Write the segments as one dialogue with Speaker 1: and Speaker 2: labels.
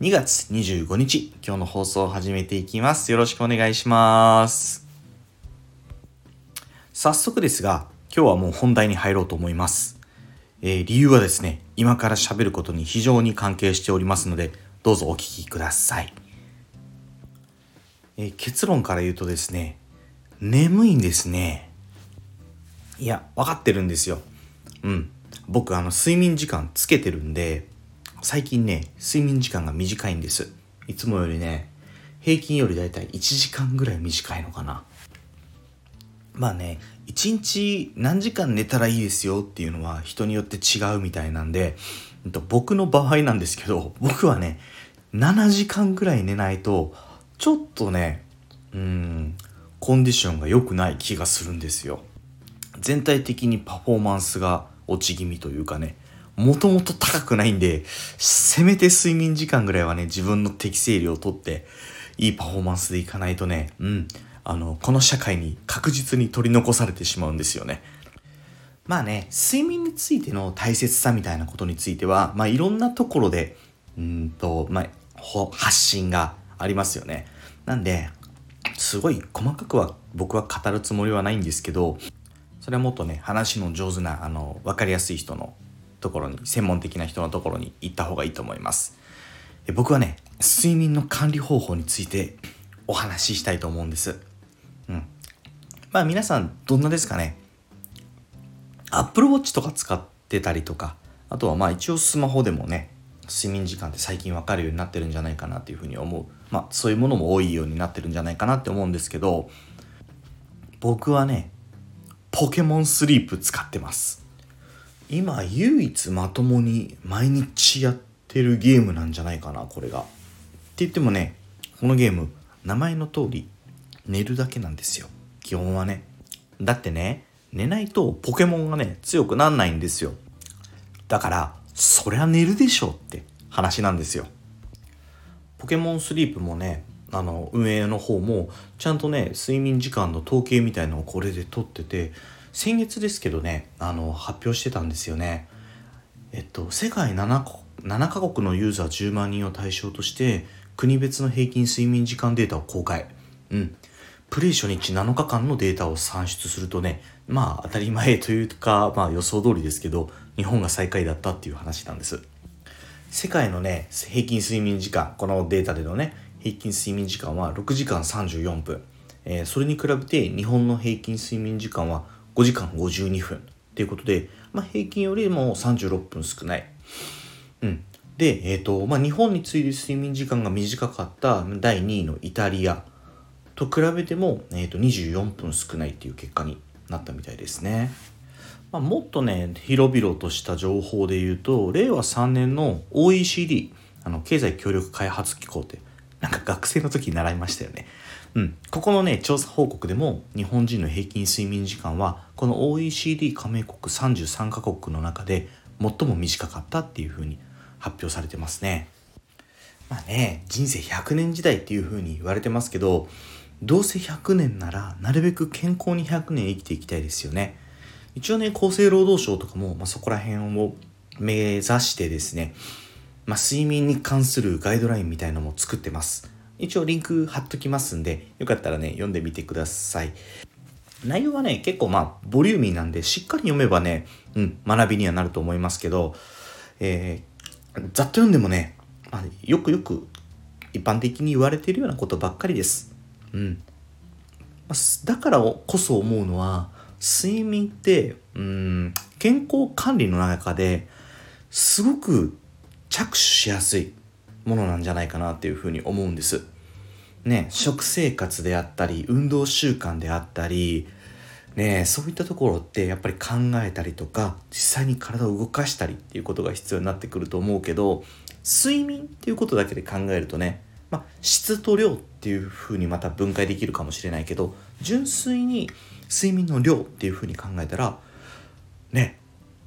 Speaker 1: 2月25日、今日の放送を始めていきます。よろしくお願いします。早速ですが、今日はもう本題に入ろうと思います。えー、理由はですね、今から喋ることに非常に関係しておりますので、どうぞお聞きください。えー、結論から言うとですね、眠いんですね。いや、分かってるんですよ。うん。僕、あの、睡眠時間つけてるんで、最近ね、睡眠時間が短いんです。いつもよりね、平均よりだいたい1時間ぐらい短いのかな。まあね、1日何時間寝たらいいですよっていうのは人によって違うみたいなんで、僕の場合なんですけど、僕はね、7時間ぐらい寝ないと、ちょっとね、うん、コンディションが良くない気がするんですよ。全体的にパフォーマンスが落ち気味というかね、もともと高くないんで、せめて睡眠時間ぐらいはね、自分の適正量をとって、いいパフォーマンスでいかないとね、うん、あの、この社会に確実に取り残されてしまうんですよね。まあね、睡眠についての大切さみたいなことについては、まあいろんなところで、うんと、まあ、発信がありますよね。なんで、すごい細かくは僕は語るつもりはないんですけど、それはもっとね、話の上手な、あの、わかりやすい人のところに専門的な人のところに行った方がいいと思います。僕はね睡眠の管理方法についてお話ししたいと思うんです。うん。まあ皆さんどんなですかね。Apple Watch とか使ってたりとかあとはまあ一応スマホでもね睡眠時間って最近わかるようになってるんじゃないかなっていうふうに思う。まあそういうものも多いようになってるんじゃないかなって思うんですけど僕はねポケモンスリープ使ってます。今唯一まともに毎日やってるゲームなんじゃないかなこれが。って言ってもねこのゲーム名前の通り寝るだけなんですよ基本はね。だってね寝ないとポケモンがね強くなんないんですよ。だからそりゃ寝るでしょって話なんですよ。ポケモンスリープもねあの運営の方もちゃんとね睡眠時間の統計みたいのをこれで取ってて先月ですけどねあの発表してたんですよね。えっと世界 7, 7カ国のユーザー10万人を対象として国別の平均睡眠時間データを公開。うん。プレイ初日7日間のデータを算出するとねまあ当たり前というかまあ予想通りですけど日本が最下位だったっていう話なんです。世界のね平均睡眠時間このデータでのね平均睡眠時間は6時間34分、えー、それに比べて日本の平均睡眠時間は5時間52分っていうことで、まあ、平均よりも36分少ない。うん。で、えっ、ー、と、まあ、日本に次いで睡眠時間が短かった第2位のイタリアと比べても、えっ、ー、と、24分少ないっていう結果になったみたいですね。まあ、もっとね、広々とした情報で言うと、令和3年の OECD、あの、経済協力開発機構って、なんか学生の時に習いましたよね。うん、ここのね調査報告でも日本人の平均睡眠時間はこの OECD 加盟国33カ国の中で最も短かったっていうふうに発表されてますね。まあね人生100年時代っていうふうに言われてますけどどうせ100年ならなるべく健康に100年生きていきたいですよね。一応ね厚生労働省とかも、まあ、そこら辺を目指してですね、まあ、睡眠に関するガイドラインみたいのも作ってます。一応リンク貼っときますんで、よかったらね、読んでみてください。内容はね、結構まあ、ボリューミーなんで、しっかり読めばね、うん、学びにはなると思いますけど、えー、ざっと読んでもね、まあ、よくよく一般的に言われているようなことばっかりです。うん。だからこそ思うのは、睡眠って、うん、健康管理の中ですごく着手しやすい。ものなんじゃないかなっていうふうに思うんです。ね、食生活であったり運動習慣であったりねそういったところってやっぱり考えたりとか実際に体を動かしたりっていうことが必要になってくると思うけど睡眠っていうことだけで考えるとねまあ、質と量っていうふうにまた分解できるかもしれないけど純粋に睡眠の量っていうふうに考えたらね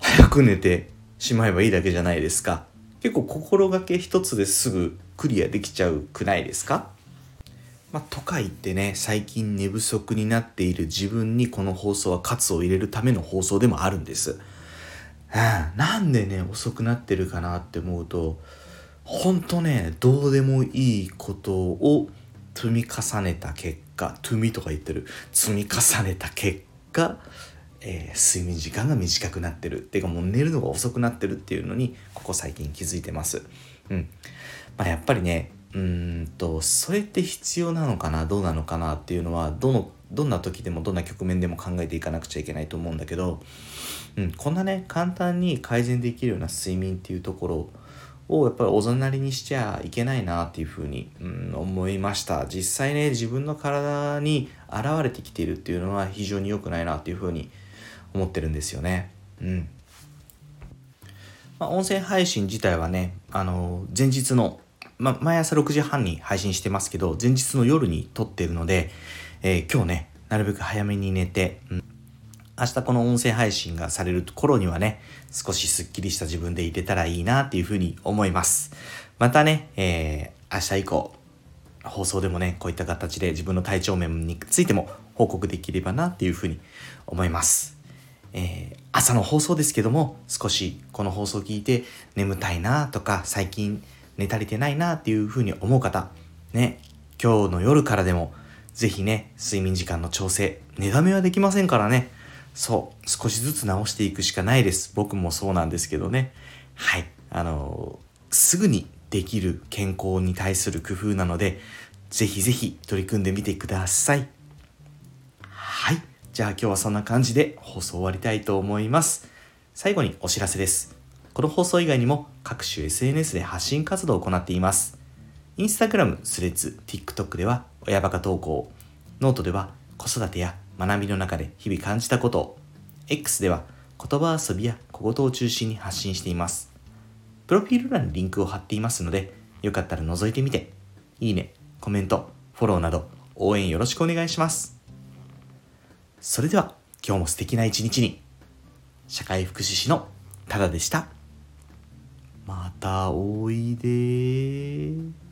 Speaker 1: 早く寝てしまえばいいだけじゃないですか結構心がけ一つですぐクリアできちゃうくないですか？まあ、とか言ってね最近寝不足になっている自分にこの放送は喝を入れるための放送でもあるんです、なんでね遅くなってるかなって思うとほんとねどうでもいいことを積み重ねた結果積みとか言ってる積み重ねた結果えー、睡眠時間が短くなってる。っていうかもう寝るのが遅くなってるっていうのにここ最近気づいてます。うん。まあ、やっぱりねうんとそれって必要なのかなどうなのかなっていうのはどのどんな時でもどんな局面でも考えていかなくちゃいけないと思うんだけど、うん、こんなね簡単に改善できるような睡眠っていうところをやっぱりおざなりにしちゃいけないなっていうふうに、うん、思いました実際ね自分の体に現れてきているっていうのは非常に良くないなっていうふうに思ってるんですよね。うん。まあ、音声配信自体はね、あの、前日の、ま毎朝6時半に配信してますけど、前日の夜に撮ってるので、えー、今日ね、なるべく早めに寝て、うん、明日この音声配信がされる頃にはね、少しスッキリした自分でいれたらいいなっていうふうに思います。またね、えー、明日以降、放送でもね、こういった形で自分の体調面についても報告できればなっていうふうに思います。えー、朝の放送ですけども、少しこの放送を聞いて眠たいなとか、最近寝足りてないなっていうふうに思う方、ね、今日の夜からでも、ぜひね、睡眠時間の調整、寝だめはできませんからね、そう、少しずつ直していくしかないです。僕もそうなんですけどね。はい。あの、すぐにできる健康に対する工夫なので、ぜひぜひ取り組んでみてください。はい。じゃあ今日はそんな感じで放送終わりたいと思います。最後にお知らせです。この放送以外にも各種 SNS で発信活動を行っています。インスタグラム、スレッズ、TikTok では親バカ投稿、ノートでは子育てや学びの中で日々感じたこと。を、X では言葉遊びや小言を中心に発信しています。プロフィール欄にリンクを貼っていますので、よかったら覗いてみて、いいね、コメント、フォローなど応援よろしくお願いします。それでは今日も素敵な一日に。社会福祉士のタダでした。またおいで。